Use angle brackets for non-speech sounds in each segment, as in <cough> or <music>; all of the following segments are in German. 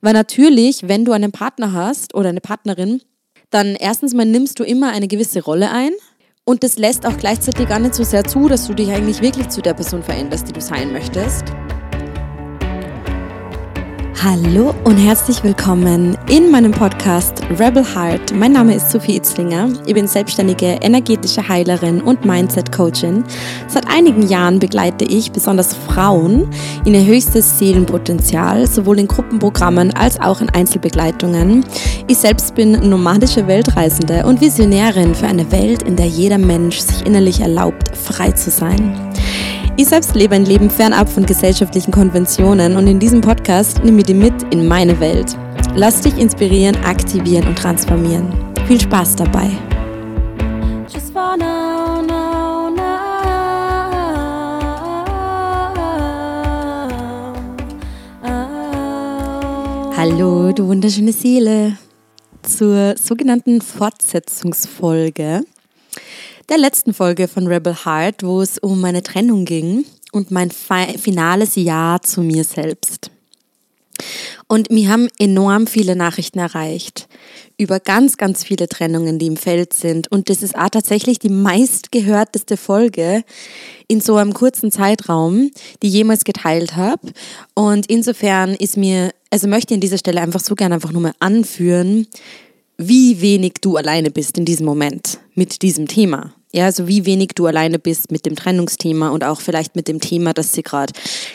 Weil natürlich, wenn du einen Partner hast oder eine Partnerin, dann erstens mal nimmst du immer eine gewisse Rolle ein und das lässt auch gleichzeitig gar nicht so sehr zu, dass du dich eigentlich wirklich zu der Person veränderst, die du sein möchtest. Hallo und herzlich willkommen in meinem Podcast Rebel Heart. Mein Name ist Sophie Itzlinger. Ich bin selbstständige energetische Heilerin und Mindset Coachin. Seit einigen Jahren begleite ich besonders Frauen in ihr höchstes Seelenpotenzial, sowohl in Gruppenprogrammen als auch in Einzelbegleitungen. Ich selbst bin nomadische Weltreisende und Visionärin für eine Welt, in der jeder Mensch sich innerlich erlaubt, frei zu sein. Ich selbst lebe ein Leben fernab von gesellschaftlichen Konventionen und in diesem Podcast nehme ich dich mit in meine Welt. Lass dich inspirieren, aktivieren und transformieren. Viel Spaß dabei. Hallo, du wunderschöne Seele, zur sogenannten Fortsetzungsfolge der letzten Folge von Rebel Heart, wo es um meine Trennung ging und mein finales Ja zu mir selbst. Und mir haben enorm viele Nachrichten erreicht über ganz, ganz viele Trennungen, die im Feld sind. Und das ist auch tatsächlich die meistgehörteste Folge in so einem kurzen Zeitraum, die ich jemals geteilt habe. Und insofern ist mir, also möchte ich an dieser Stelle einfach so gerne einfach nur mal anführen, wie wenig du alleine bist in diesem Moment mit diesem Thema. Ja, also wie wenig du alleine bist mit dem Trennungsthema und auch vielleicht mit dem Thema, dass sie gerade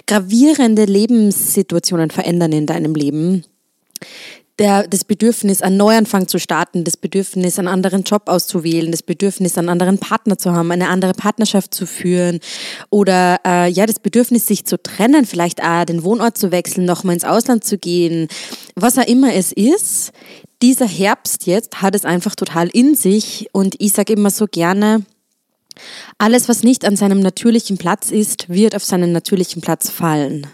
gravierende Lebenssituationen verändern in deinem Leben. Der, das Bedürfnis, einen Neuanfang zu starten, das Bedürfnis, einen anderen Job auszuwählen, das Bedürfnis, einen anderen Partner zu haben, eine andere Partnerschaft zu führen oder äh, ja, das Bedürfnis, sich zu trennen, vielleicht auch den Wohnort zu wechseln, nochmal ins Ausland zu gehen, was auch immer es ist dieser Herbst jetzt hat es einfach total in sich und ich sage immer so gerne, alles, was nicht an seinem natürlichen Platz ist, wird auf seinen natürlichen Platz fallen.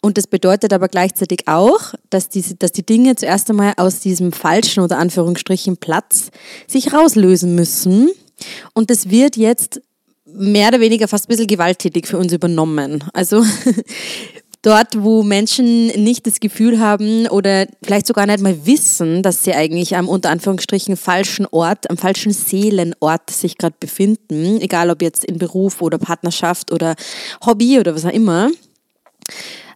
Und das bedeutet aber gleichzeitig auch, dass, diese, dass die Dinge zuerst einmal aus diesem falschen oder Anführungsstrichen Platz sich rauslösen müssen. Und das wird jetzt mehr oder weniger fast ein bisschen gewalttätig für uns übernommen. Also <laughs> dort, wo Menschen nicht das Gefühl haben oder vielleicht sogar nicht mal wissen, dass sie eigentlich am unter Anführungsstrichen falschen Ort, am falschen Seelenort sich gerade befinden, egal ob jetzt in Beruf oder Partnerschaft oder Hobby oder was auch immer,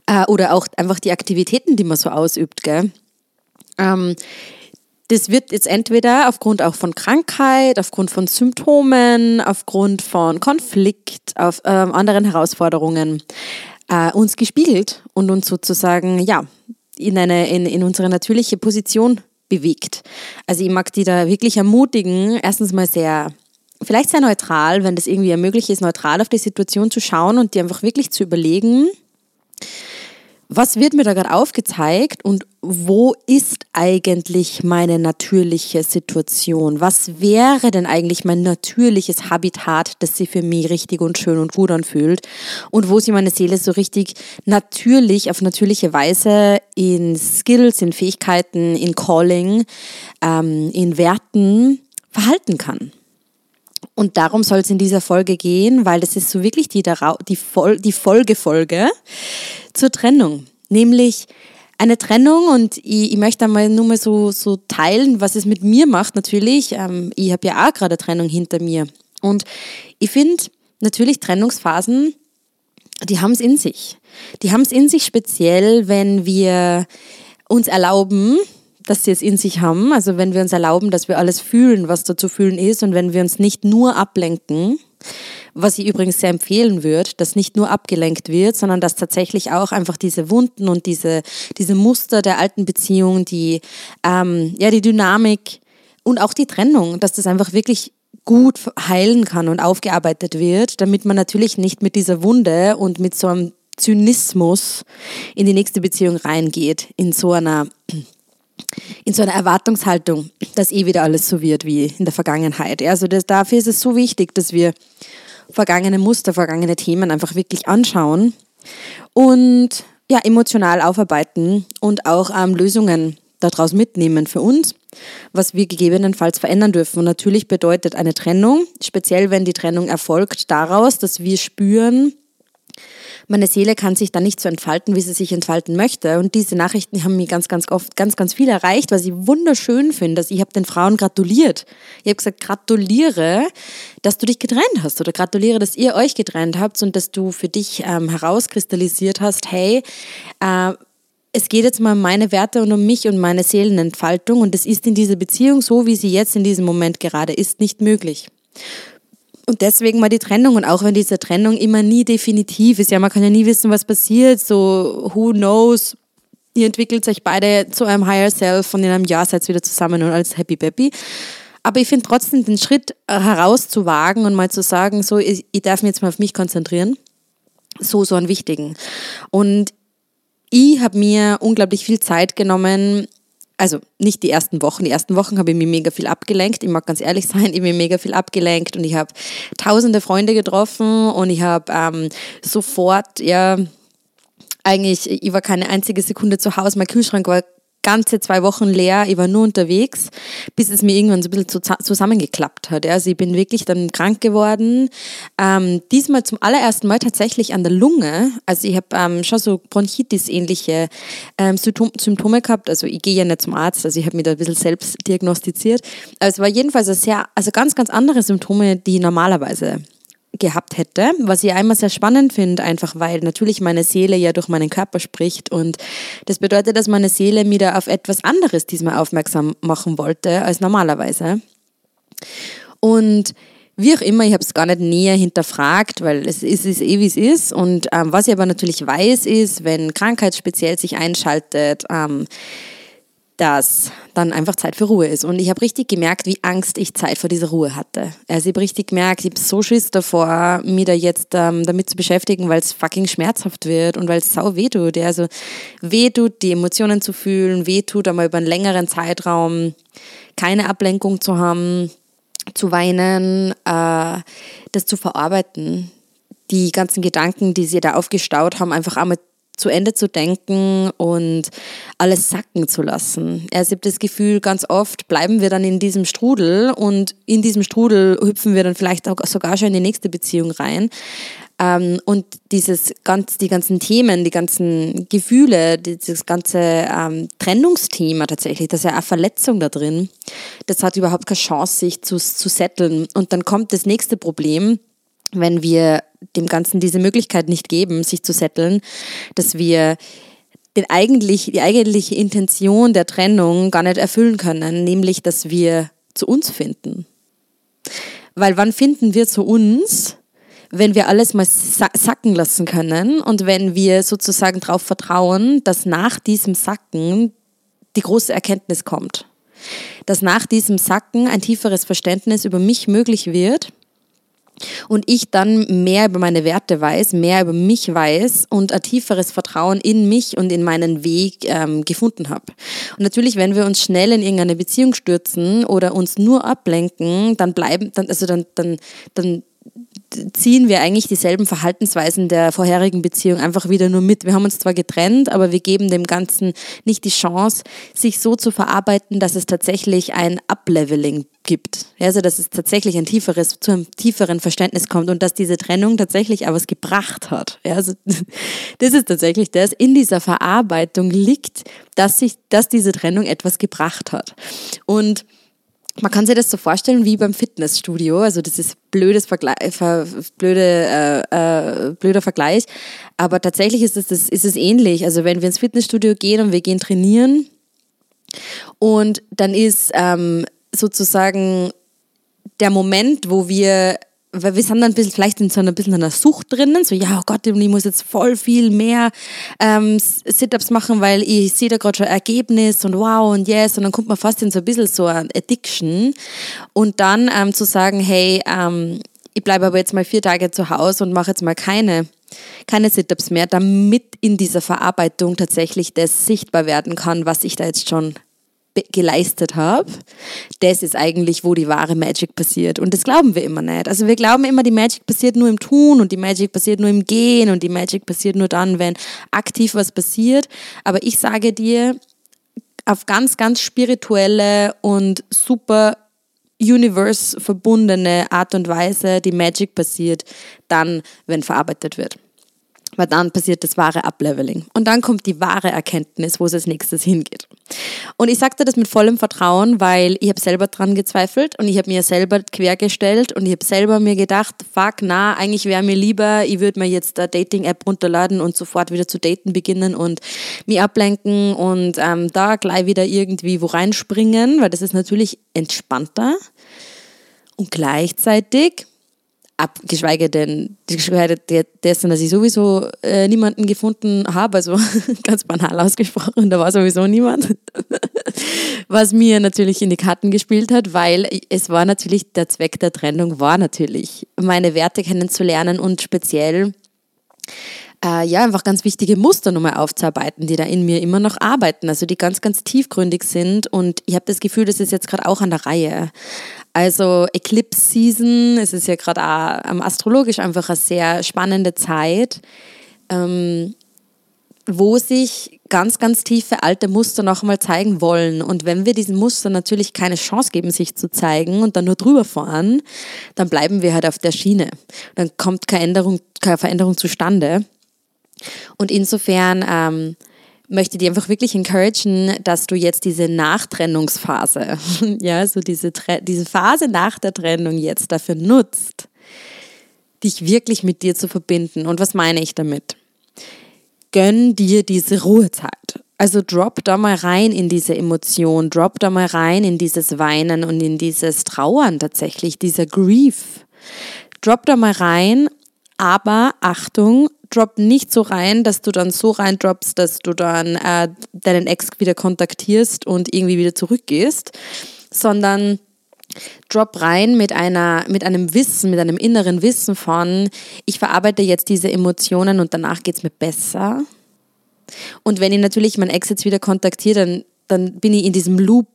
äh, oder auch einfach die Aktivitäten, die man so ausübt, gell? Ähm, das wird jetzt entweder aufgrund auch von Krankheit, aufgrund von Symptomen, aufgrund von Konflikt, auf äh, anderen Herausforderungen äh, uns gespiegelt und uns sozusagen, ja, in, eine, in, in unsere natürliche Position bewegt. Also ich mag die da wirklich ermutigen, erstens mal sehr, vielleicht sehr neutral, wenn das irgendwie möglich ist, neutral auf die Situation zu schauen und die einfach wirklich zu überlegen, was wird mir da gerade aufgezeigt und wo ist eigentlich meine natürliche Situation? Was wäre denn eigentlich mein natürliches Habitat, das sich für mich richtig und schön und gut anfühlt? Und wo sich meine Seele so richtig natürlich, auf natürliche Weise in Skills, in Fähigkeiten, in Calling, ähm, in Werten verhalten kann? Und darum soll es in dieser Folge gehen, weil das ist so wirklich die, die, Fol die Folgefolge zur Trennung. Nämlich eine Trennung und ich, ich möchte einmal nur mal so, so teilen, was es mit mir macht natürlich. Ähm, ich habe ja auch gerade eine Trennung hinter mir. Und ich finde natürlich Trennungsphasen, die haben es in sich. Die haben es in sich speziell, wenn wir uns erlauben, dass sie es in sich haben. Also wenn wir uns erlauben, dass wir alles fühlen, was da zu fühlen ist und wenn wir uns nicht nur ablenken, was ich übrigens sehr empfehlen würde, dass nicht nur abgelenkt wird, sondern dass tatsächlich auch einfach diese Wunden und diese, diese Muster der alten Beziehung, die, ähm, ja, die Dynamik und auch die Trennung, dass das einfach wirklich gut heilen kann und aufgearbeitet wird, damit man natürlich nicht mit dieser Wunde und mit so einem Zynismus in die nächste Beziehung reingeht, in so einer in so einer Erwartungshaltung, dass eh wieder alles so wird wie in der Vergangenheit. Also das, dafür ist es so wichtig, dass wir vergangene Muster, vergangene Themen einfach wirklich anschauen und ja, emotional aufarbeiten und auch ähm, Lösungen daraus mitnehmen für uns, was wir gegebenenfalls verändern dürfen. Und natürlich bedeutet eine Trennung, speziell wenn die Trennung erfolgt, daraus, dass wir spüren, meine Seele kann sich dann nicht so entfalten, wie sie sich entfalten möchte. Und diese Nachrichten haben mich ganz, ganz oft ganz, ganz viel erreicht, was ich wunderschön finde. Also ich habe den Frauen gratuliert. Ich habe gesagt, gratuliere, dass du dich getrennt hast oder gratuliere, dass ihr euch getrennt habt und dass du für dich ähm, herauskristallisiert hast, hey, äh, es geht jetzt mal um meine Werte und um mich und meine Seelenentfaltung und es ist in dieser Beziehung so, wie sie jetzt in diesem Moment gerade ist, nicht möglich. Und deswegen mal die Trennung. Und auch wenn diese Trennung immer nie definitiv ist, ja, man kann ja nie wissen, was passiert, so who knows, ihr entwickelt euch beide zu einem Higher Self und in einem Jahr seid ihr wieder zusammen und alles happy peppy. Aber ich finde trotzdem den Schritt äh, herauszuwagen und mal zu sagen, so, ich, ich darf mich jetzt mal auf mich konzentrieren, so, so einen wichtigen. Und ich habe mir unglaublich viel Zeit genommen, also nicht die ersten Wochen. Die ersten Wochen habe ich mich mega viel abgelenkt. Ich mag ganz ehrlich <laughs> sein, ich habe mich mega viel abgelenkt und ich habe tausende Freunde getroffen und ich habe ähm, sofort, ja, eigentlich, ich war keine einzige Sekunde zu Hause. Mein Kühlschrank war ganze zwei Wochen leer, ich war nur unterwegs, bis es mir irgendwann so ein bisschen zusammengeklappt hat. Also ich bin wirklich dann krank geworden. Ähm, diesmal zum allerersten Mal tatsächlich an der Lunge. Also ich habe ähm, schon so Bronchitis-ähnliche ähm, Symptome gehabt. Also ich gehe ja nicht zum Arzt, also ich habe mich da ein bisschen selbst diagnostiziert. Aber es war jedenfalls sehr, also ganz, ganz andere Symptome, die normalerweise gehabt hätte, was ich einmal sehr spannend finde, einfach weil natürlich meine Seele ja durch meinen Körper spricht und das bedeutet, dass meine Seele mir da auf etwas anderes diesmal aufmerksam machen wollte als normalerweise. Und wie auch immer, ich habe es gar nicht näher hinterfragt, weil es ist, ist eh wie es ist. Und ähm, was ich aber natürlich weiß, ist, wenn Krankheit speziell sich einschaltet, ähm, dass dann einfach Zeit für Ruhe ist. Und ich habe richtig gemerkt, wie Angst ich Zeit vor dieser Ruhe hatte. Also ich habe richtig gemerkt, ich habe so Schiss davor, mich da jetzt ähm, damit zu beschäftigen, weil es fucking schmerzhaft wird und weil es sau weh tut. Also weh tut, die Emotionen zu fühlen, weh tut, einmal über einen längeren Zeitraum keine Ablenkung zu haben, zu weinen, äh, das zu verarbeiten. Die ganzen Gedanken, die sie da aufgestaut haben, einfach einmal zu Ende zu denken und alles sacken zu lassen. Also ich habe das Gefühl, ganz oft bleiben wir dann in diesem Strudel und in diesem Strudel hüpfen wir dann vielleicht auch sogar schon in die nächste Beziehung rein. Ähm, und dieses ganz, die ganzen Themen, die ganzen Gefühle, dieses ganze ähm, Trennungsthema tatsächlich, das ist ja eine Verletzung da drin, das hat überhaupt keine Chance, sich zu, zu setteln. Und dann kommt das nächste Problem, wenn wir dem Ganzen diese Möglichkeit nicht geben, sich zu setteln, dass wir den eigentlich, die eigentliche Intention der Trennung gar nicht erfüllen können, nämlich dass wir zu uns finden. Weil wann finden wir zu uns, wenn wir alles mal sacken lassen können und wenn wir sozusagen darauf vertrauen, dass nach diesem Sacken die große Erkenntnis kommt. Dass nach diesem Sacken ein tieferes Verständnis über mich möglich wird und ich dann mehr über meine Werte weiß, mehr über mich weiß und ein tieferes Vertrauen in mich und in meinen Weg ähm, gefunden habe. Und natürlich, wenn wir uns schnell in irgendeine Beziehung stürzen oder uns nur ablenken, dann bleiben, dann, also dann, dann, dann ziehen wir eigentlich dieselben Verhaltensweisen der vorherigen Beziehung einfach wieder nur mit. Wir haben uns zwar getrennt, aber wir geben dem Ganzen nicht die Chance, sich so zu verarbeiten, dass es tatsächlich ein Upleveling gibt. Also, dass es tatsächlich ein tieferes, zu einem tieferen Verständnis kommt und dass diese Trennung tatsächlich auch was gebracht hat. Also, <laughs> das ist tatsächlich das. In dieser Verarbeitung liegt, dass sich, dass diese Trennung etwas gebracht hat. Und man kann sich das so vorstellen wie beim Fitnessstudio. Also das ist blödes Vergleich, blöde, äh, äh, blöder Vergleich. Aber tatsächlich ist es, das, ist es ähnlich. Also wenn wir ins Fitnessstudio gehen und wir gehen trainieren und dann ist ähm, sozusagen der Moment, wo wir weil wir sind dann ein bisschen, vielleicht in so einer bisschen einer Sucht drinnen, so ja, oh Gott, ich muss jetzt voll viel mehr ähm, Sit-Ups machen, weil ich sehe da gerade schon Ergebnis und wow und yes und dann kommt man fast in so ein bisschen so ein Addiction. Und dann ähm, zu sagen, hey, ähm, ich bleibe aber jetzt mal vier Tage zu Hause und mache jetzt mal keine keine Sit-Ups mehr, damit in dieser Verarbeitung tatsächlich das sichtbar werden kann, was ich da jetzt schon geleistet habe, das ist eigentlich, wo die wahre Magic passiert. Und das glauben wir immer nicht. Also wir glauben immer, die Magic passiert nur im Tun und die Magic passiert nur im Gehen und die Magic passiert nur dann, wenn aktiv was passiert. Aber ich sage dir, auf ganz, ganz spirituelle und super Universe verbundene Art und Weise, die Magic passiert dann, wenn verarbeitet wird. Weil dann passiert das wahre Upleveling. Und dann kommt die wahre Erkenntnis, wo es als nächstes hingeht. Und ich sagte das mit vollem Vertrauen, weil ich habe selber dran gezweifelt und ich habe mir selber quergestellt und ich habe selber mir gedacht, fuck, na, eigentlich wäre mir lieber, ich würde mir jetzt eine Dating-App runterladen und sofort wieder zu daten beginnen und mich ablenken und ähm, da gleich wieder irgendwie wo reinspringen, weil das ist natürlich entspannter. Und gleichzeitig abgeschweige denn, geschweige dessen, dass ich sowieso äh, niemanden gefunden habe, also <laughs> ganz banal ausgesprochen, da war sowieso niemand, <laughs> was mir natürlich in die Karten gespielt hat, weil es war natürlich, der Zweck der Trennung war natürlich, meine Werte kennenzulernen und speziell äh, ja, einfach ganz wichtige Muster nochmal aufzuarbeiten, die da in mir immer noch arbeiten, also die ganz, ganz tiefgründig sind. Und ich habe das Gefühl, das ist jetzt gerade auch an der Reihe. Also Eclipse Season, es ist ja gerade auch astrologisch einfach eine sehr spannende Zeit, ähm, wo sich ganz, ganz tiefe alte Muster nochmal zeigen wollen. Und wenn wir diesen Muster natürlich keine Chance geben, sich zu zeigen und dann nur drüber fahren, dann bleiben wir halt auf der Schiene. Dann kommt keine, Änderung, keine Veränderung zustande. Und insofern ähm, möchte dir einfach wirklich encouragen, dass du jetzt diese Nachtrennungsphase, <laughs> ja, so diese, diese Phase nach der Trennung jetzt dafür nutzt, dich wirklich mit dir zu verbinden. Und was meine ich damit? Gönn dir diese Ruhezeit. Also drop da mal rein in diese Emotion, drop da mal rein in dieses Weinen und in dieses Trauern tatsächlich, dieser Grief. Drop da mal rein, aber Achtung, drop nicht so rein, dass du dann so reindroppst, dass du dann äh, deinen Ex wieder kontaktierst und irgendwie wieder zurückgehst, sondern drop rein mit einer mit einem Wissen, mit einem inneren Wissen von ich verarbeite jetzt diese Emotionen und danach geht es mir besser. Und wenn ich natürlich meinen Ex jetzt wieder kontaktiere, dann dann bin ich in diesem Loop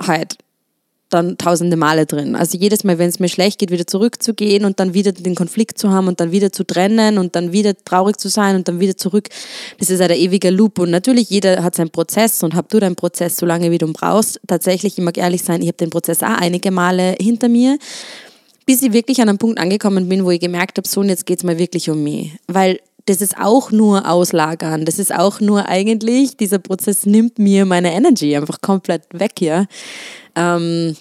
halt dann tausende Male drin. Also jedes Mal, wenn es mir schlecht geht, wieder zurückzugehen und dann wieder den Konflikt zu haben und dann wieder zu trennen und dann wieder traurig zu sein und dann wieder zurück. Das ist ein ewiger Loop. Und natürlich, jeder hat seinen Prozess und hab du deinen Prozess so lange, wie du brauchst. Tatsächlich, ich mag ehrlich sein, ich habe den Prozess auch einige Male hinter mir, bis ich wirklich an einem Punkt angekommen bin, wo ich gemerkt habe, so und jetzt geht es mal wirklich um mich. Weil das ist auch nur Auslagern. Das ist auch nur eigentlich, dieser Prozess nimmt mir meine Energy einfach komplett weg hier. Ähm,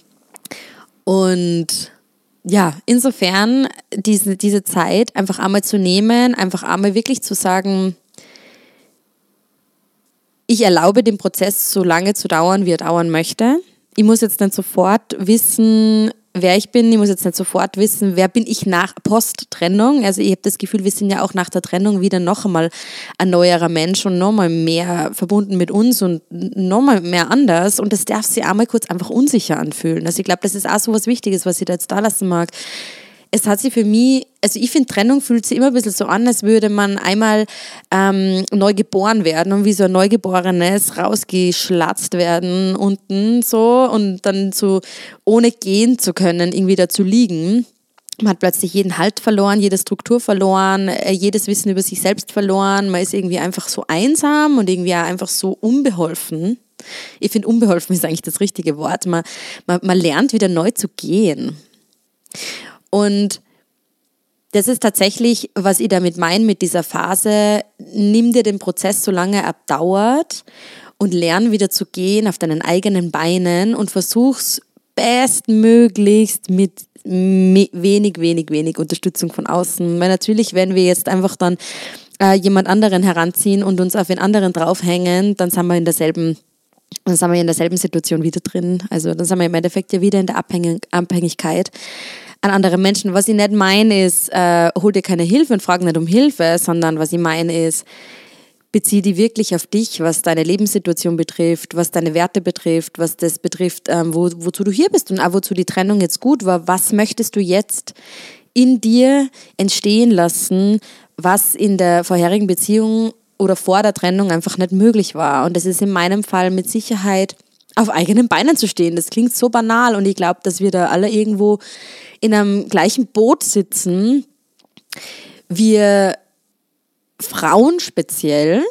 und ja, insofern diese, diese Zeit einfach einmal zu nehmen, einfach einmal wirklich zu sagen, ich erlaube dem Prozess so lange zu dauern, wie er dauern möchte. Ich muss jetzt nicht sofort wissen, wer ich bin. Ich muss jetzt nicht sofort wissen, wer bin ich nach Post-Trennung. Also ich habe das Gefühl, wir sind ja auch nach der Trennung wieder noch einmal ein neuerer Mensch und noch mal mehr verbunden mit uns und noch mal mehr anders. Und das darf sich einmal kurz einfach unsicher anfühlen. Also ich glaube, das ist auch so was Wichtiges, was ich da jetzt da lassen mag es hat sich für mich, also ich finde, Trennung fühlt sich immer ein bisschen so an, als würde man einmal ähm, neu geboren werden und wie so ein Neugeborenes rausgeschlatzt werden unten so und dann so ohne gehen zu können, irgendwie dazu liegen. Man hat plötzlich jeden Halt verloren, jede Struktur verloren, äh, jedes Wissen über sich selbst verloren. Man ist irgendwie einfach so einsam und irgendwie auch einfach so unbeholfen. Ich finde, unbeholfen ist eigentlich das richtige Wort. Man, man, man lernt wieder neu zu gehen. Und das ist tatsächlich, was ich damit meine mit dieser Phase. Nimm dir den Prozess, solange er dauert und lern wieder zu gehen auf deinen eigenen Beinen und versuch's bestmöglichst mit wenig, wenig, wenig Unterstützung von außen. Weil natürlich, wenn wir jetzt einfach dann äh, jemand anderen heranziehen und uns auf den anderen draufhängen, dann sind wir in derselben dann sind wir in derselben Situation wieder drin. Also dann sind wir im Endeffekt ja wieder in der Abhängigkeit an andere Menschen. Was ich nicht meine, ist, äh, hol dir keine Hilfe und frag nicht um Hilfe, sondern was ich meine ist, bezieh die wirklich auf dich, was deine Lebenssituation betrifft, was deine Werte betrifft, was das betrifft, ähm, wo, wozu du hier bist und auch wozu die Trennung jetzt gut war. Was möchtest du jetzt in dir entstehen lassen, was in der vorherigen Beziehung oder vor der Trennung einfach nicht möglich war? Und das ist in meinem Fall mit Sicherheit auf eigenen Beinen zu stehen. Das klingt so banal und ich glaube, dass wir da alle irgendwo in einem gleichen Boot sitzen. Wir Frauen speziell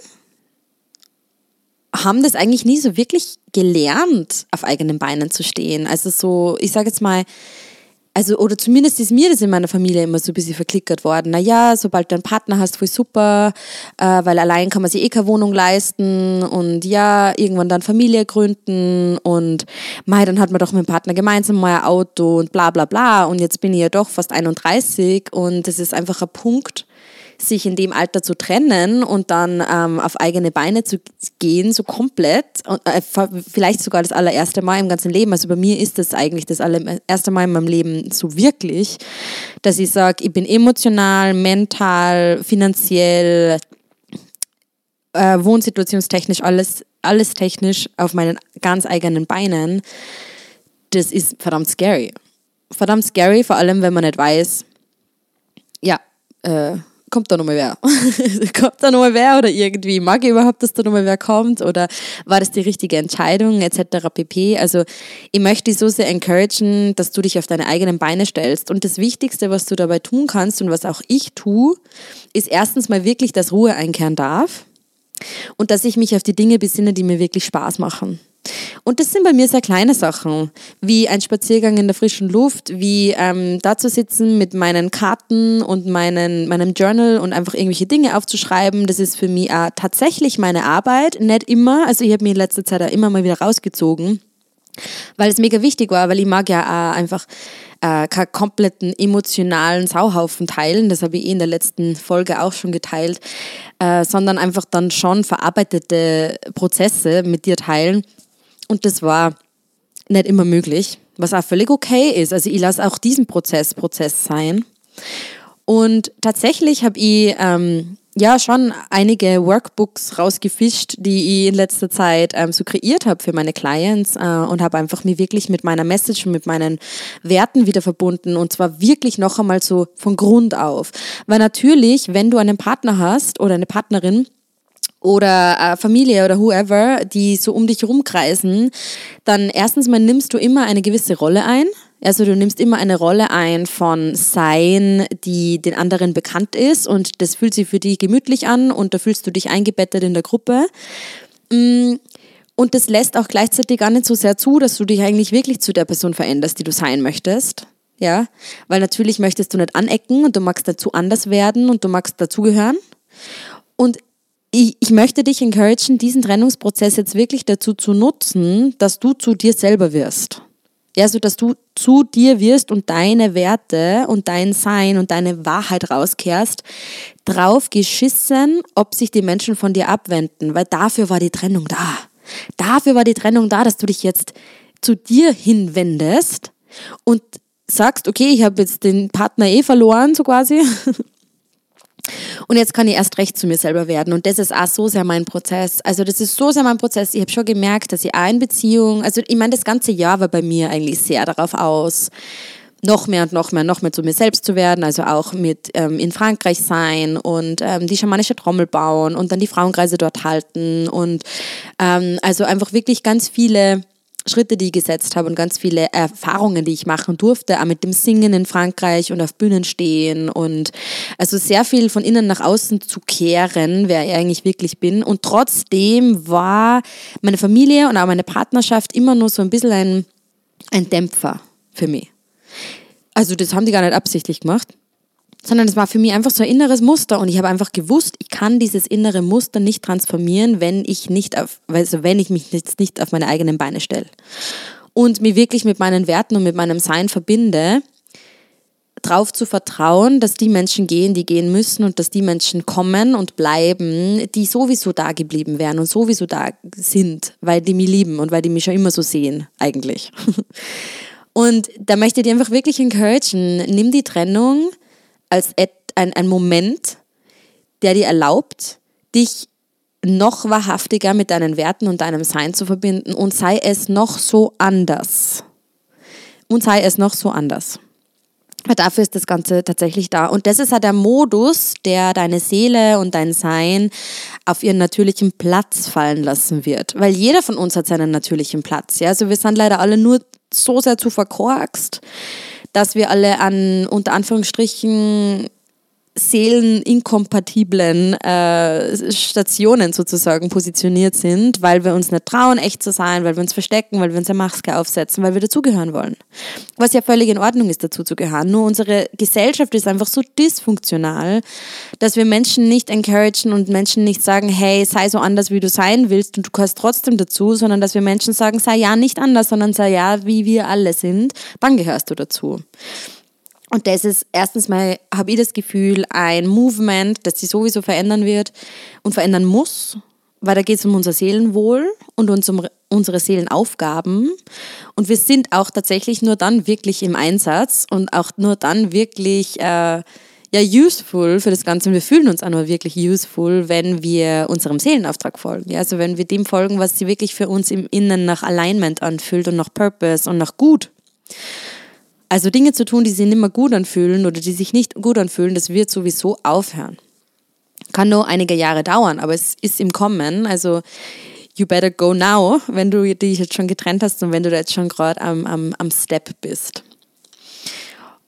haben das eigentlich nie so wirklich gelernt, auf eigenen Beinen zu stehen. Also so, ich sage jetzt mal, also, oder zumindest ist mir das in meiner Familie immer so ein bisschen verklickert worden. Naja, sobald du einen Partner hast, voll super, äh, weil allein kann man sich eh keine Wohnung leisten und ja, irgendwann dann Familie gründen und mei, dann hat man doch mit dem Partner gemeinsam mal ein Auto und bla bla bla. Und jetzt bin ich ja doch fast 31 und das ist einfach ein Punkt, sich in dem Alter zu trennen und dann ähm, auf eigene Beine zu gehen, so komplett, und, äh, vielleicht sogar das allererste Mal im ganzen Leben. Also bei mir ist das eigentlich das allererste Mal in meinem Leben so wirklich, dass ich sage, ich bin emotional, mental, finanziell, äh, wohnsituationstechnisch, alles, alles technisch auf meinen ganz eigenen Beinen. Das ist verdammt scary. Verdammt scary, vor allem wenn man nicht weiß, ja, äh, kommt da nochmal wer? <laughs> kommt da nochmal wer oder irgendwie mag ich überhaupt, dass da nochmal wer kommt oder war das die richtige Entscheidung etc. pp. Also ich möchte dich so sehr encouragen, dass du dich auf deine eigenen Beine stellst und das Wichtigste, was du dabei tun kannst und was auch ich tue, ist erstens mal wirklich, dass Ruhe einkehren darf und dass ich mich auf die Dinge besinne, die mir wirklich Spaß machen. Und das sind bei mir sehr kleine Sachen, wie ein Spaziergang in der frischen Luft, wie ähm, da zu sitzen mit meinen Karten und meinen, meinem Journal und einfach irgendwelche Dinge aufzuschreiben. Das ist für mich auch tatsächlich meine Arbeit, nicht immer. Also ich habe mir in letzter Zeit auch immer mal wieder rausgezogen, weil es mega wichtig war, weil ich mag ja auch einfach äh, keinen kompletten emotionalen Sauhaufen teilen, das habe ich eh in der letzten Folge auch schon geteilt, äh, sondern einfach dann schon verarbeitete Prozesse mit dir teilen und das war nicht immer möglich, was auch völlig okay ist. Also ich lasse auch diesen Prozess Prozess sein. Und tatsächlich habe ich ähm, ja schon einige Workbooks rausgefischt, die ich in letzter Zeit ähm, so kreiert habe für meine Clients äh, und habe einfach mir wirklich mit meiner Message und mit meinen Werten wieder verbunden und zwar wirklich noch einmal so von Grund auf. Weil natürlich, wenn du einen Partner hast oder eine Partnerin, oder äh, Familie oder whoever, die so um dich rumkreisen, dann erstens mal nimmst du immer eine gewisse Rolle ein. Also du nimmst immer eine Rolle ein von Sein, die den anderen bekannt ist und das fühlt sich für dich gemütlich an und da fühlst du dich eingebettet in der Gruppe. Mm, und das lässt auch gleichzeitig gar nicht so sehr zu, dass du dich eigentlich wirklich zu der Person veränderst, die du sein möchtest. Ja, weil natürlich möchtest du nicht anecken und du magst dazu anders werden und du magst dazugehören. Und ich, ich möchte dich encouragen, diesen Trennungsprozess jetzt wirklich dazu zu nutzen, dass du zu dir selber wirst. Ja, so dass du zu dir wirst und deine Werte und dein Sein und deine Wahrheit rauskehrst, drauf geschissen, ob sich die Menschen von dir abwenden, weil dafür war die Trennung da. Dafür war die Trennung da, dass du dich jetzt zu dir hinwendest und sagst, okay, ich habe jetzt den Partner eh verloren, so quasi. <laughs> Und jetzt kann ich erst recht zu mir selber werden. Und das ist auch so sehr mein Prozess. Also das ist so sehr mein Prozess. Ich habe schon gemerkt, dass ich auch in Beziehung, also ich meine, das ganze Jahr war bei mir eigentlich sehr darauf aus, noch mehr und noch mehr, noch mehr zu mir selbst zu werden, also auch mit ähm, in Frankreich sein und ähm, die schamanische Trommel bauen und dann die Frauenkreise dort halten und ähm, also einfach wirklich ganz viele Schritte, die ich gesetzt habe und ganz viele Erfahrungen, die ich machen durfte, auch mit dem Singen in Frankreich und auf Bühnen stehen und also sehr viel von innen nach außen zu kehren, wer ich eigentlich wirklich bin. Und trotzdem war meine Familie und auch meine Partnerschaft immer nur so ein bisschen ein, ein Dämpfer für mich. Also das haben die gar nicht absichtlich gemacht sondern es war für mich einfach so ein inneres Muster und ich habe einfach gewusst, ich kann dieses innere Muster nicht transformieren, wenn ich nicht auf, also wenn ich mich jetzt nicht auf meine eigenen Beine stelle und mich wirklich mit meinen Werten und mit meinem Sein verbinde, darauf zu vertrauen, dass die Menschen gehen, die gehen müssen und dass die Menschen kommen und bleiben, die sowieso da geblieben wären und sowieso da sind, weil die mich lieben und weil die mich schon immer so sehen, eigentlich. <laughs> Und da möchte ich dir einfach wirklich encouragen, nimm die Trennung als ein, ein Moment, der dir erlaubt, dich noch wahrhaftiger mit deinen Werten und deinem Sein zu verbinden und sei es noch so anders. Und sei es noch so anders. Dafür ist das Ganze tatsächlich da. Und das ist halt der Modus, der deine Seele und dein Sein auf ihren natürlichen Platz fallen lassen wird. Weil jeder von uns hat seinen natürlichen Platz. Ja? Also wir sind leider alle nur so sehr zu verkorkst, dass wir alle an unter Anführungsstrichen seeleninkompatiblen äh, Stationen sozusagen positioniert sind, weil wir uns nicht trauen, echt zu sein, weil wir uns verstecken, weil wir uns eine Maske aufsetzen, weil wir dazugehören wollen. Was ja völlig in Ordnung ist, dazu zu gehören. Nur unsere Gesellschaft ist einfach so dysfunktional, dass wir Menschen nicht encouragen und Menschen nicht sagen, hey, sei so anders, wie du sein willst und du gehörst trotzdem dazu, sondern dass wir Menschen sagen, sei ja nicht anders, sondern sei ja, wie wir alle sind, dann gehörst du dazu. Und das ist erstens mal, habe ich das Gefühl, ein Movement, das sich sowieso verändern wird und verändern muss, weil da geht es um unser Seelenwohl und uns um unsere Seelenaufgaben. Und wir sind auch tatsächlich nur dann wirklich im Einsatz und auch nur dann wirklich äh, ja, useful für das Ganze. Und wir fühlen uns auch nur wirklich useful, wenn wir unserem Seelenauftrag folgen. Ja, also wenn wir dem folgen, was sie wirklich für uns im Innen nach Alignment anfühlt und nach Purpose und nach Gut. Also Dinge zu tun, die sich nicht mehr gut anfühlen oder die sich nicht gut anfühlen, das wird sowieso aufhören. Kann nur einige Jahre dauern, aber es ist im Kommen. Also you better go now, wenn du dich jetzt schon getrennt hast und wenn du da jetzt schon gerade am, am, am Step bist.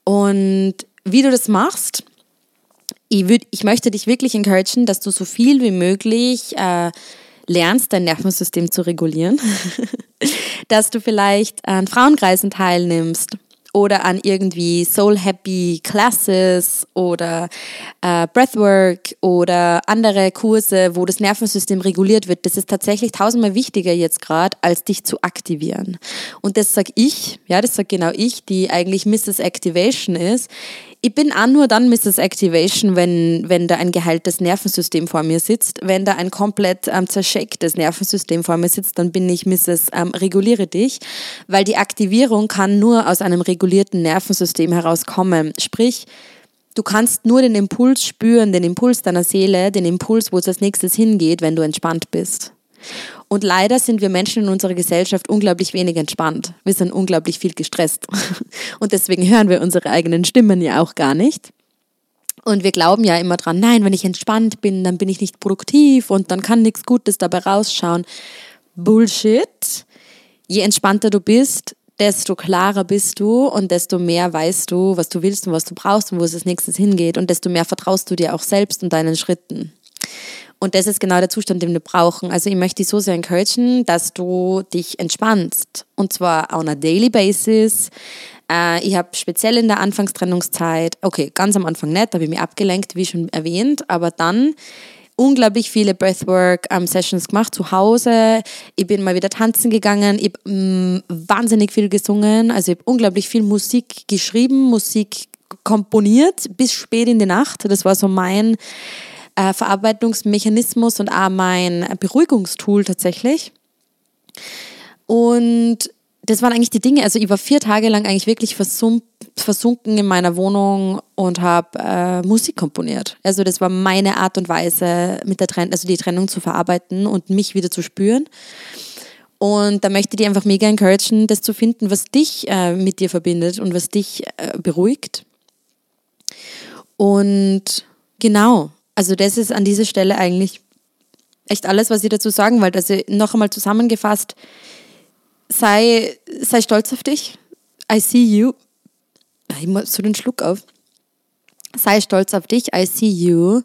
Und wie du das machst, ich, würd, ich möchte dich wirklich encouragen, dass du so viel wie möglich äh, lernst, dein Nervensystem zu regulieren, <laughs> dass du vielleicht an Frauenkreisen teilnimmst, oder an irgendwie Soul Happy Classes oder äh, Breathwork oder andere Kurse, wo das Nervensystem reguliert wird. Das ist tatsächlich tausendmal wichtiger jetzt gerade, als dich zu aktivieren. Und das sage ich, ja, das sage genau ich, die eigentlich Mrs. Activation ist ich bin auch nur dann Mrs. Activation, wenn, wenn da ein geheiltes Nervensystem vor mir sitzt. Wenn da ein komplett ähm, zerschecktes Nervensystem vor mir sitzt, dann bin ich Mrs. Ähm, reguliere dich, weil die Aktivierung kann nur aus einem regulierten Nervensystem herauskommen. Sprich, du kannst nur den Impuls spüren, den Impuls deiner Seele, den Impuls, wo es als nächstes hingeht, wenn du entspannt bist. Und leider sind wir Menschen in unserer Gesellschaft unglaublich wenig entspannt. Wir sind unglaublich viel gestresst. <laughs> Und deswegen hören wir unsere eigenen Stimmen ja auch gar nicht. Und wir glauben ja immer dran, nein, wenn ich entspannt bin, dann bin ich nicht produktiv und dann kann nichts Gutes dabei rausschauen. Bullshit. Je entspannter du bist, desto klarer bist du und desto mehr weißt du, was du willst und was du brauchst und wo es als nächstes hingeht und desto mehr vertraust du dir auch selbst und deinen Schritten. Und das ist genau der Zustand, den wir brauchen. Also ich möchte dich so sehr encouragen, dass du dich entspannst. Und zwar on a daily basis. Äh, ich habe speziell in der Anfangstrennungszeit, okay, ganz am Anfang nicht, da habe ich mich abgelenkt, wie schon erwähnt, aber dann unglaublich viele Breathwork-Sessions ähm, gemacht zu Hause. Ich bin mal wieder tanzen gegangen. Ich habe mm, wahnsinnig viel gesungen. Also ich habe unglaublich viel Musik geschrieben, Musik komponiert bis spät in die Nacht. Das war so mein äh, Verarbeitungsmechanismus und auch mein Beruhigungstool tatsächlich. Und das waren eigentlich die Dinge. Also ich war vier Tage lang eigentlich wirklich versunken in meiner Wohnung und habe äh, Musik komponiert. Also das war meine Art und Weise, mit der Trennung, also die Trennung zu verarbeiten und mich wieder zu spüren. Und da möchte ich dich einfach mega encouragen, das zu finden, was dich äh, mit dir verbindet und was dich äh, beruhigt. Und genau, also das ist an dieser Stelle eigentlich echt alles, was ich dazu sagen wollte. Also noch einmal zusammengefasst, sei, sei stolz auf dich. I see you. Ich muss so den Schluck auf. Sei stolz auf dich. I see you.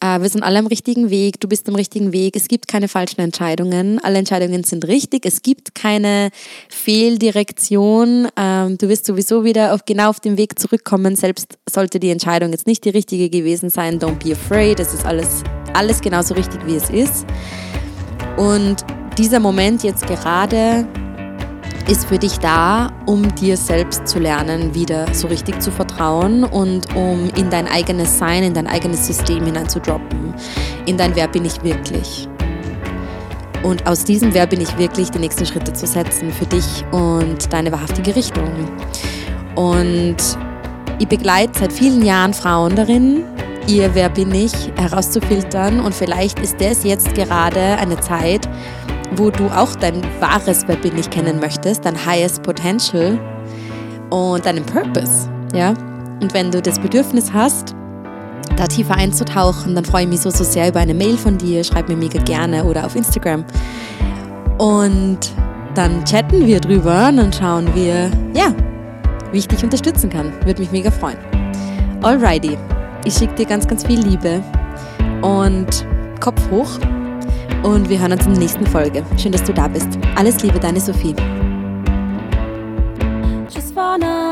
Äh, wir sind alle am richtigen Weg. Du bist am richtigen Weg. Es gibt keine falschen Entscheidungen. Alle Entscheidungen sind richtig. Es gibt keine Fehldirektion. Ähm, du wirst sowieso wieder auf, genau auf den Weg zurückkommen. Selbst sollte die Entscheidung jetzt nicht die richtige gewesen sein. Don't be afraid. Es ist alles, alles genauso richtig, wie es ist. Und dieser Moment jetzt gerade ist für dich da, um dir selbst zu lernen, wieder so richtig zu vertrauen und um in dein eigenes Sein, in dein eigenes System hineinzudroppen, in dein Wer bin ich wirklich. Und aus diesem Wer bin ich wirklich die nächsten Schritte zu setzen für dich und deine wahrhaftige Richtung. Und ich begleite seit vielen Jahren Frauen darin, ihr Wer bin ich herauszufiltern und vielleicht ist das jetzt gerade eine Zeit, wo du auch dein wahres Wer bin kennen möchtest, dein highest potential und deinen Purpose, ja? Und wenn du das Bedürfnis hast, da tiefer einzutauchen, dann freue ich mich so, so sehr über eine Mail von dir, schreib mir mega gerne oder auf Instagram. Und dann chatten wir drüber und dann schauen wir, ja, wie ich dich unterstützen kann. Würde mich mega freuen. Alrighty. Ich schicke dir ganz, ganz viel Liebe und Kopf hoch. Und wir hören uns in der nächsten Folge. Schön, dass du da bist. Alles Liebe, deine Sophie. Just wanna